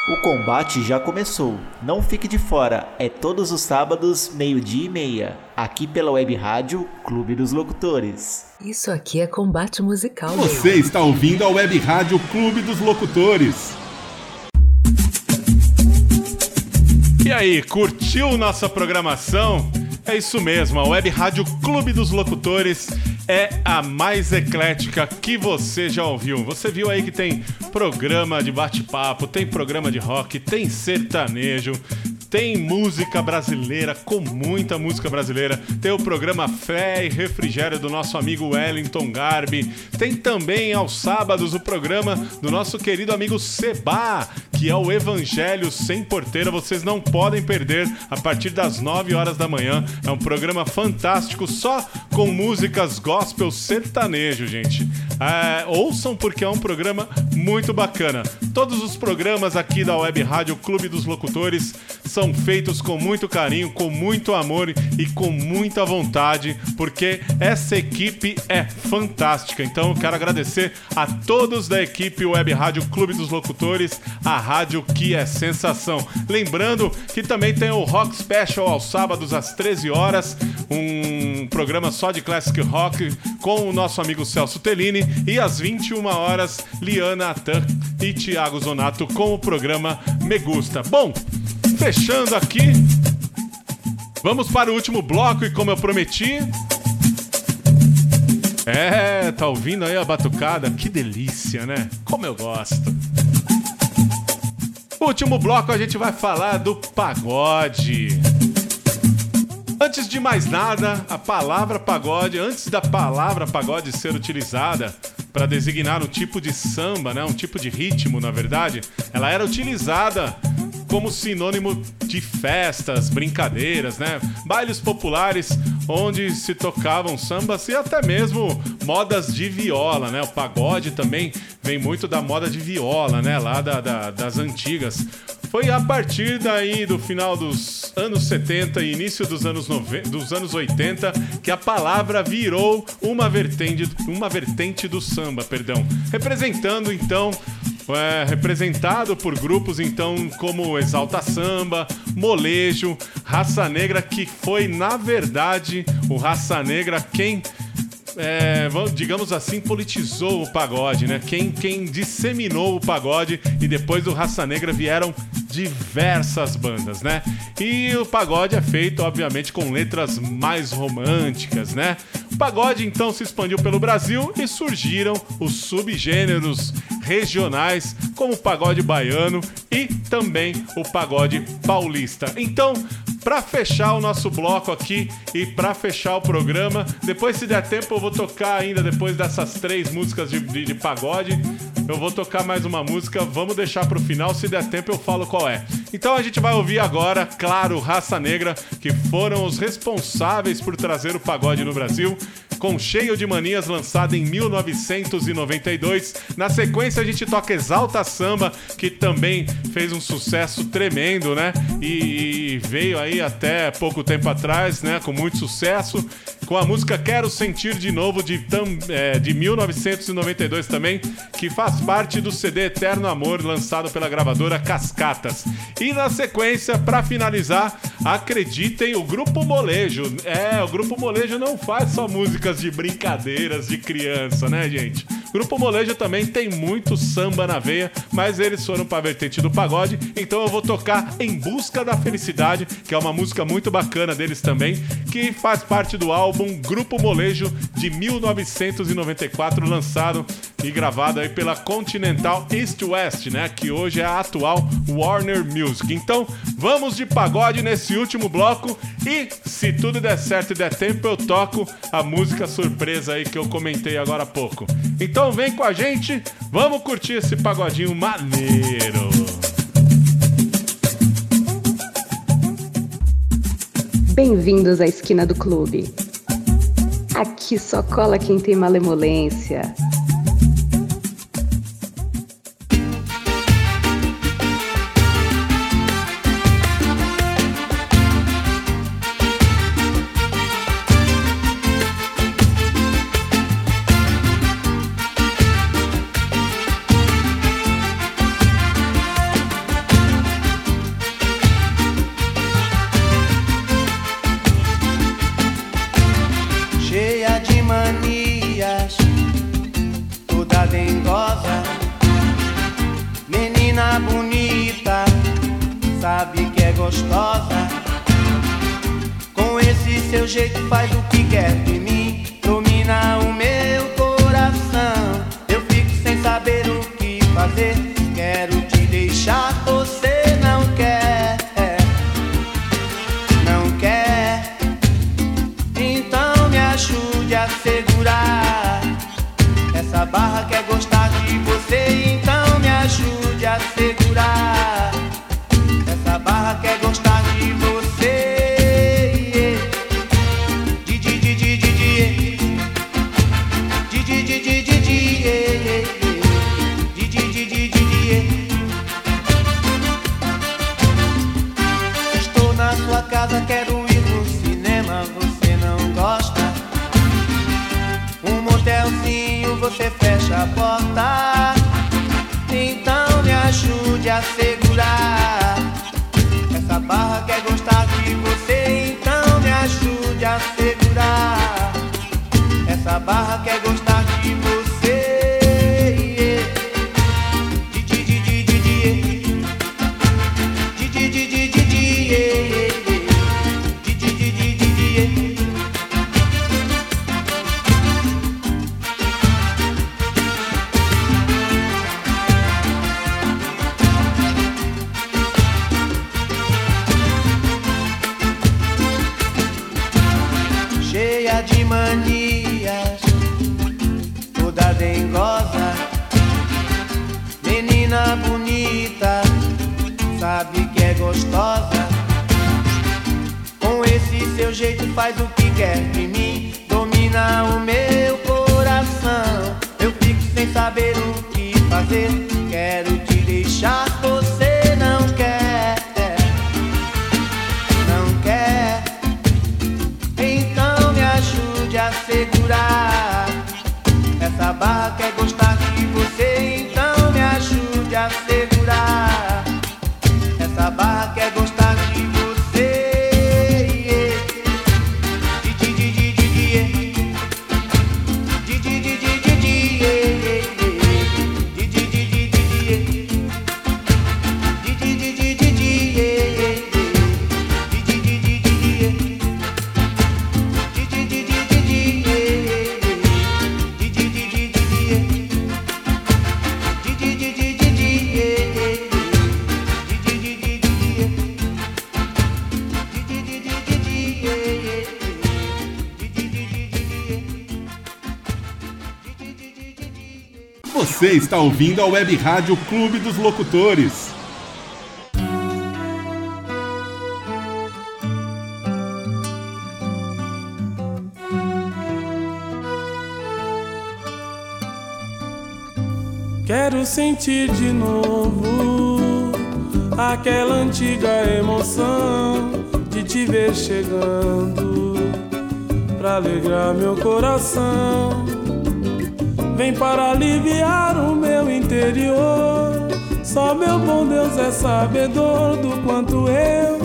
O combate já começou. Não fique de fora. É todos os sábados, meio-dia e meia. Aqui pela Web Rádio Clube dos Locutores. Isso aqui é combate musical. Você está ouvindo a Web Rádio Clube dos Locutores. E aí, curtiu nossa programação? É isso mesmo, a Web Rádio Clube dos Locutores é a mais eclética que você já ouviu. Você viu aí que tem programa de bate-papo, tem programa de rock, tem sertanejo, tem música brasileira, com muita música brasileira. Tem o programa Fé e Refrigério do nosso amigo Wellington Garbi. Tem também aos sábados o programa do nosso querido amigo Seba, que é o Evangelho Sem Porteira. Vocês não podem perder a partir das 9 horas da manhã. É um programa fantástico, só com músicas gospel sertanejo, gente. É, ouçam porque é um programa muito bacana. Todos os programas aqui da Web Rádio Clube dos Locutores são feitos com muito carinho, com muito amor e com muita vontade, porque essa equipe é fantástica. Então eu quero agradecer a todos da equipe Web Rádio Clube dos Locutores, a rádio que é sensação. Lembrando que também tem o Rock Special aos sábados às 13 horas, um programa só de classic rock com o nosso amigo Celso Tellini e às 21 horas Liana Atan e Thiago Zonato com o programa Me Gusta. Bom, fechando aqui, vamos para o último bloco e como eu prometi, é, tá ouvindo aí a batucada? Que delícia, né? Como eu gosto. Último bloco a gente vai falar do pagode. Antes de mais nada, a palavra pagode, antes da palavra pagode ser utilizada para designar um tipo de samba, né, um tipo de ritmo, na verdade, ela era utilizada como sinônimo de festas, brincadeiras, né? Bailes populares onde se tocavam sambas e até mesmo modas de viola, né? O pagode também vem muito da moda de viola, né? Lá da, da- das antigas. Foi a partir daí do final dos anos 70 e início dos anos, dos anos 80 que a palavra virou uma vertente, uma vertente do samba, perdão. Representando então é, representado por grupos então como Exalta Samba, Molejo, Raça Negra, que foi na verdade o Raça Negra quem é, digamos assim, politizou o pagode, né? Quem, quem disseminou o pagode e depois do Raça Negra vieram diversas bandas, né? E o pagode é feito, obviamente, com letras mais românticas, né? O pagode então se expandiu pelo Brasil e surgiram os subgêneros regionais, como o pagode baiano e também o pagode paulista. Então, Pra fechar o nosso bloco aqui e pra fechar o programa, depois se der tempo eu vou tocar ainda depois dessas três músicas de, de- de pagode, eu vou tocar mais uma música, vamos deixar pro final, se der tempo eu falo qual é. Então a gente vai ouvir agora, claro, Raça Negra, que foram os responsáveis por trazer o pagode no Brasil. Com Cheio de Manias, lançado em 1992. Na sequência, a gente toca Exalta Samba, que também fez um sucesso tremendo, né? E, e veio aí até pouco tempo atrás, né? Com muito sucesso. Com a música Quero Sentir de Novo, de, tam- é, de 1992 também, que faz parte do CD Eterno Amor, lançado pela gravadora Cascatas. E na sequência, pra finalizar, acreditem, o Grupo Molejo. É, o Grupo Molejo não faz só músicas de brincadeiras de criança, né, gente? Grupo Molejo também tem muito samba na veia, mas eles foram pra vertente do pagode, então eu vou tocar Em Busca da Felicidade, que é uma música muito bacana deles também, que faz parte do álbum Grupo Molejo de 1994, lançado e gravado aí pela Continental East West, né? Que hoje é a atual Warner Music. Então, vamos de pagode nesse último bloco e, se tudo der certo e der tempo, eu toco a música surpresa aí que eu comentei agora há pouco. Então, vem com a gente, vamos curtir esse pagodinho maneiro. Bem-vindos à esquina do clube. Aqui só cola quem tem malemolência. Manias, toda dengosa, menina bonita, sabe que é gostosa. Com esse seu jeito faz o que quer de mim, domina o meu coração. Eu fico sem saber o que fazer, quero te Você está ouvindo a Web Rádio Clube dos Locutores. Quero sentir de novo aquela antiga emoção de te ver chegando pra alegrar meu coração. Vem para aliviar o meu interior. Só meu bom Deus é sabedor do quanto eu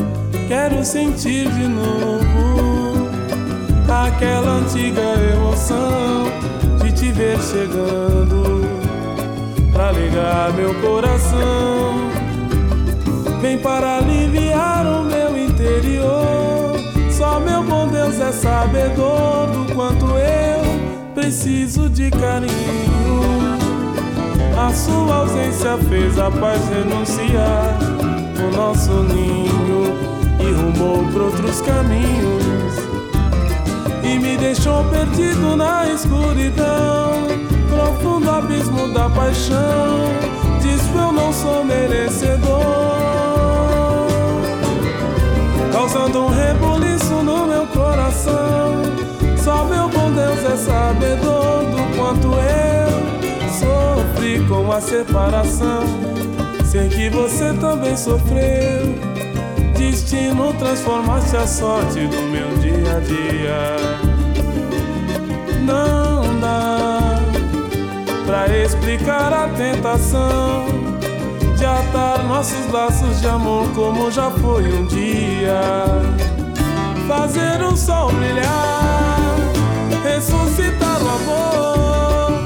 quero sentir de novo aquela antiga emoção de te ver chegando pra alegrar meu coração. Vem para aliviar o meu interior. Só meu bom Deus é sabedor do quanto eu preciso de carinho. A sua ausência fez a paz renunciar o nosso ninho e rumou por outros caminhos e me deixou perdido na escuridão, profundo abismo da paixão. Diz que eu não sou merecedor, causando um rebuliço no meu coração. Só meu bom Deus é sabedor do quanto eu sofri com a separação. Sei que você também sofreu. Destino transformaste a sorte do meu dia a dia. Não dá pra explicar a tentação de atar nossos laços de amor como já foi um dia. Fazer o sol brilhar, ressuscitar o amor,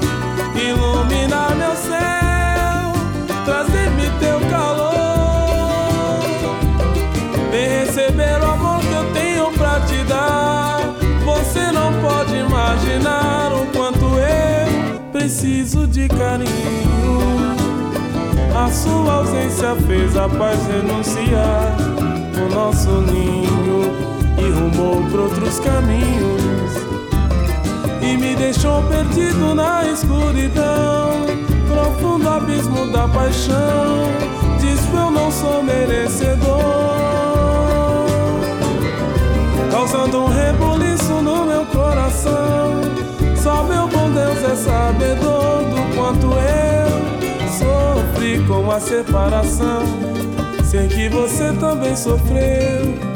iluminar meu céu, trazer-me teu calor. Vem receber o amor que eu tenho pra te dar. Você não pode imaginar o quanto eu preciso de carinho. A sua ausência fez a paz renunciar o nosso ninho e rumou por outros caminhos deixou perdido na escuridão, profundo abismo da paixão. Diz que eu não sou merecedor, causando um rebuliço no meu coração. Só meu bom Deus é sabedor do quanto eu sofri com a separação. Sei que você também sofreu.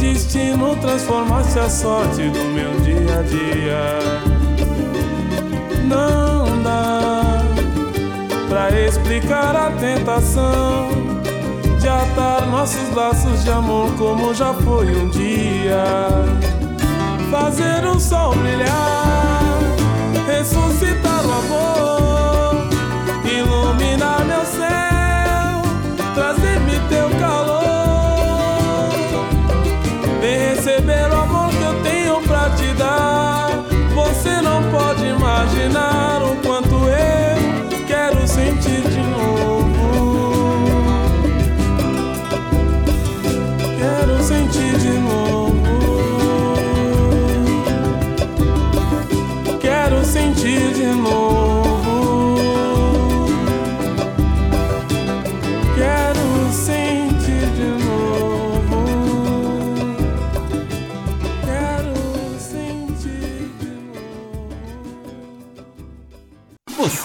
Destino transformaste a sorte do meu dia a dia não dá pra explicar a tentação de atar nossos laços de amor como já foi um dia. Fazer o sol brilhar, ressuscitar o amor. imaginar.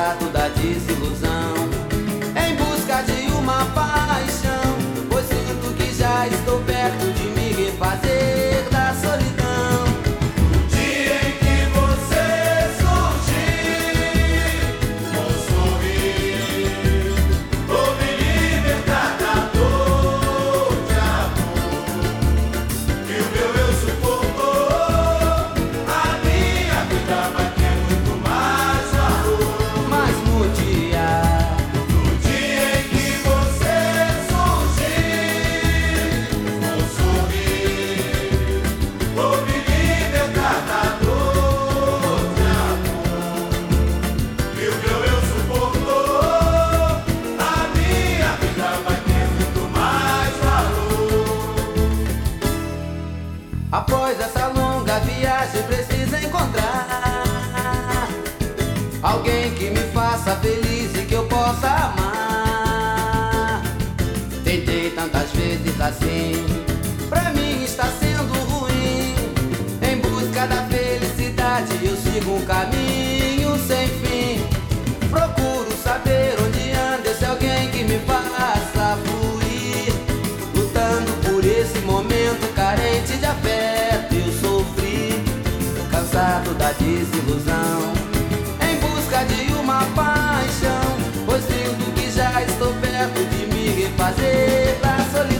lado da desilusão. assim. Pra mim está sendo ruim. Em busca da felicidade, eu sigo um caminho sem fim. Procuro saber onde anda esse alguém que me faça fluir. Lutando por esse momento carente de afeto, eu sofri. Cansado da desilusão. Em busca de uma paixão, pois sinto que já estou perto de me refazer da solidão.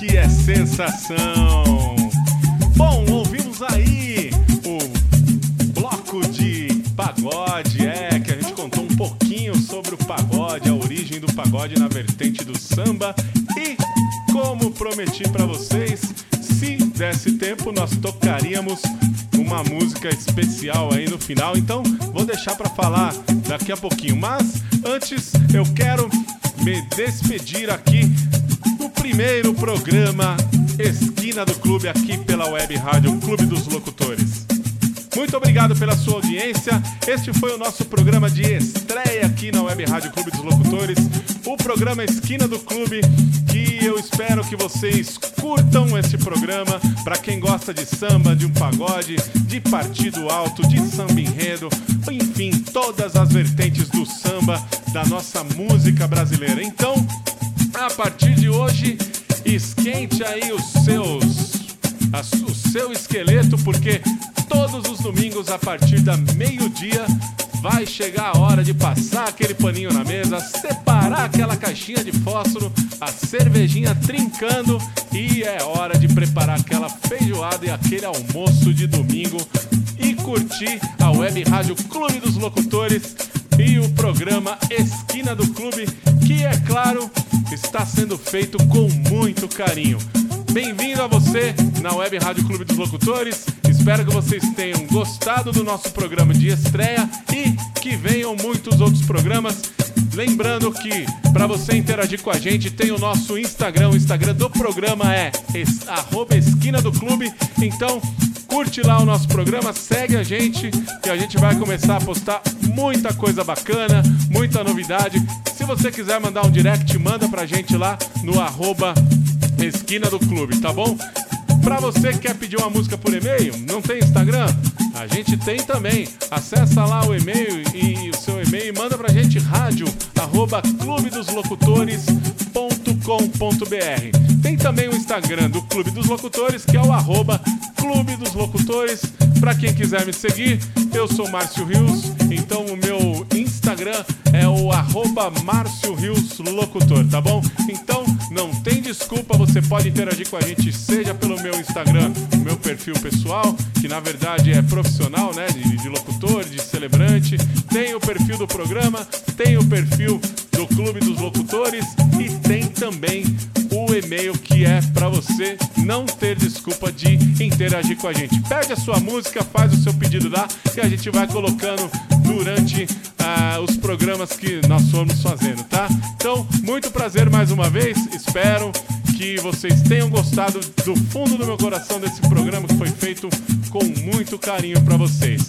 Que é sensação. Bom, ouvimos aí o bloco de pagode, é, que a gente contou um pouquinho sobre o pagode, a origem do pagode na vertente do samba e como prometi pra vocês, se desse tempo nós tocaríamos uma música especial aí no final. Então, Este foi o nosso programa de estreia aqui na Web Rádio Clube dos Locutores, o programa Esquina do Clube, que eu espero que vocês curtam esse programa. Para quem gosta de samba, de um pagode, de partido alto, de samba enredo, enfim, todas as vertentes do samba, da nossa música brasileira. Então, a partir de hoje, esquente aí os seus o seu esqueleto, porque todos os domingos, a partir da meio-dia, vai chegar a hora de passar aquele paninho na mesa, separar aquela caixinha de fósforo, a cervejinha trincando e é hora de preparar aquela feijoada e aquele almoço de domingo e curtir a web rádio Clube dos Locutores e o programa Esquina do Clube, que é claro, está sendo feito com muito carinho. Bem-vindo a você na Web Rádio Clube dos Locutores. Espero que vocês tenham gostado do nosso programa de estreia e que venham muitos outros programas. Lembrando que para você interagir com a gente tem o nosso Instagram. O Instagram do programa é esquina do clube. Então curte lá o nosso programa, segue a gente que a gente vai começar a postar muita coisa bacana, muita novidade. Se você quiser mandar um direct, manda pra gente lá no arroba esquina do clube, tá bom? Pra você que quer pedir uma música por e-mail, não tem Instagram? A gente tem também. Acessa lá o e-mail e o seu e-mail e manda pra gente rádio arroba clubedoslocutores.com.br. Tem também o Instagram do Clube dos Locutores, que é o arroba Clube dos Locutores. Pra quem quiser me seguir, eu sou Márcio Rios, então o meu Instagram é o arroba Márcio Rios Locutor, tá bom? Então não tem desculpa, você pode interagir com a gente, seja pelo meu Instagram, meu perfil pessoal, que na verdade é profissional, né? De, de locutor, de celebrante. Tem o perfil do programa, tem o perfil do Clube dos Locutores e tem também o e-mail que é para você não ter desculpa de interagir com a gente. Pede a sua música, faz o seu pedido lá que a gente vai colocando durante ah, os programas que nós formos fazendo, tá? Então, muito prazer mais uma vez. Espero que vocês tenham gostado do fundo do meu coração desse programa que foi feito com muito carinho para vocês.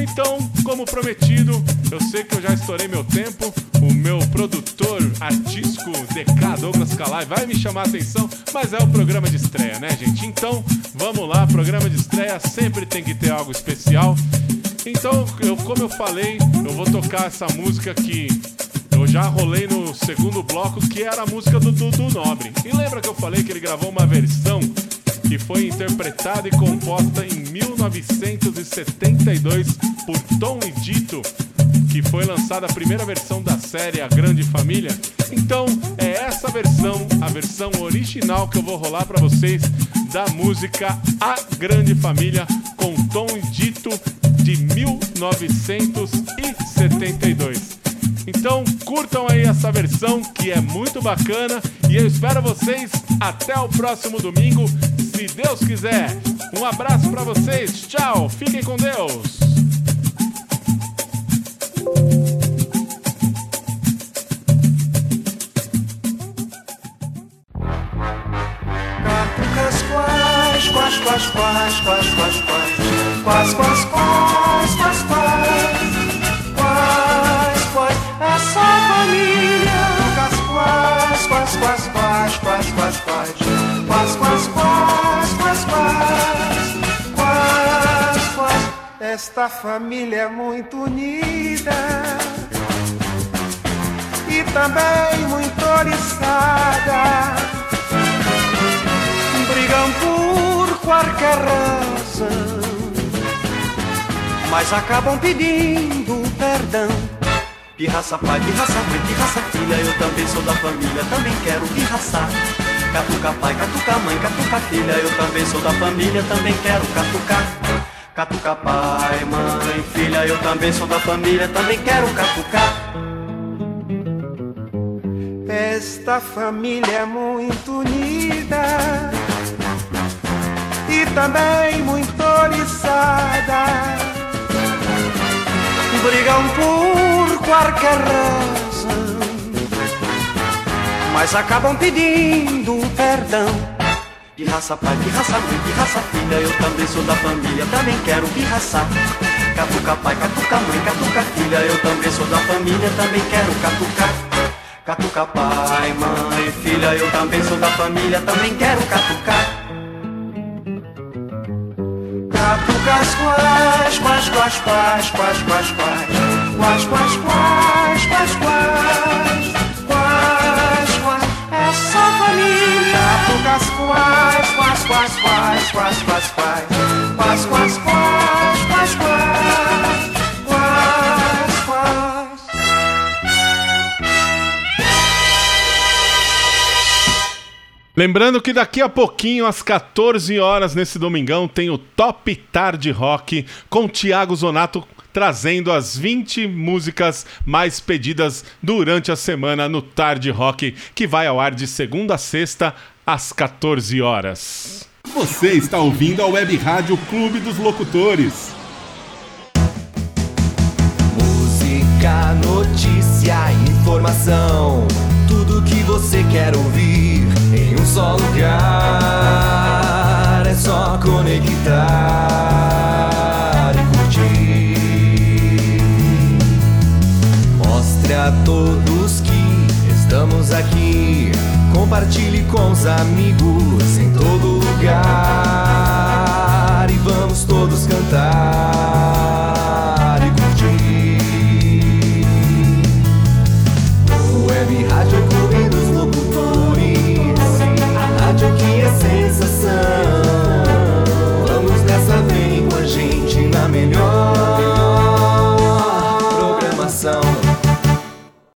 Então, como prometido, eu sei que eu já estourei meu tempo. O meu produtor artístico DK Douglas Calai vai me chamar a atenção, mas é o programa de estreia, né, gente? Então, vamos lá, programa de estreia sempre tem que ter algo especial. Então, eu, como eu falei, eu vou tocar essa música que eu já rolei no segundo bloco, que era a música do Dudu Nobre. E lembra que eu falei que ele gravou uma versão que foi interpretada e composta em 1972 por Tom e Dito, que foi lançada a primeira versão da série A Grande Família. Então, é essa versão, a versão original que eu vou rolar para vocês da música A Grande Família com Tom e Dito de 1972. Então curtam aí essa versão que é muito bacana e eu espero vocês até o próximo domingo, se Deus quiser. Um abraço para vocês, tchau, fiquem com Deus. Quais, quais, quais, quais, quais, quais, quais, quais, quais, quais, quais, quais, quais, essa família. Quais, quais, quais, quais, quais, quais, quais, quais, quais, quais, quais, quais, quais, quais, quais, esta família é muito unida e também muito oriçada. Brigam por qualquer razão, mas acabam pedindo perdão, Pirraça pai, pirraça mãe, pirraça filha, eu também sou da família, também quero pirraçar. Catuca pai, catuca mãe, catuca filha, eu também sou da família, também quero catucar. Catuca pai, mãe, filha, eu também sou da família, também quero catucar. Esta família é muito unida e também muito oriçada. Brigam por qualquer razão, mas acabam pedindo perdão. Pirraça pai, pirraça mãe, pirraça filha, eu também sou da família, também quero pirraçar. Catuca pai, catuca mãe, catuca filha, eu também sou da família, também quero catucar. Catuca pai, mãe, filha, eu também sou da família, também quero catucar. Catucas quais, quais, quais, quais, quais, quais, quais, quais, quais, quais, quais, quais, Catucas quais, quais, quais, quais, quais, quais, quais, quais. Lembrando que daqui a pouquinho, às 14 horas, nesse domingão, tem o Top Tarde Rock com Thiago Zonato trazendo as 20 músicas mais pedidas durante a semana no Tarde Rock, que vai ao ar de segunda a sexta, às 14 horas. Você está ouvindo a Web Rádio Clube dos Locutores. Música, notícia, informação. Tudo que você quer ouvir em um só lugar. É só conectar e curtir. Mostre a todos que estamos aqui. Compartilhe com os amigos em todo lugar. E vamos todos cantar e curtir. Web Rádio Clube dos Locutores. A rádio que é sensação.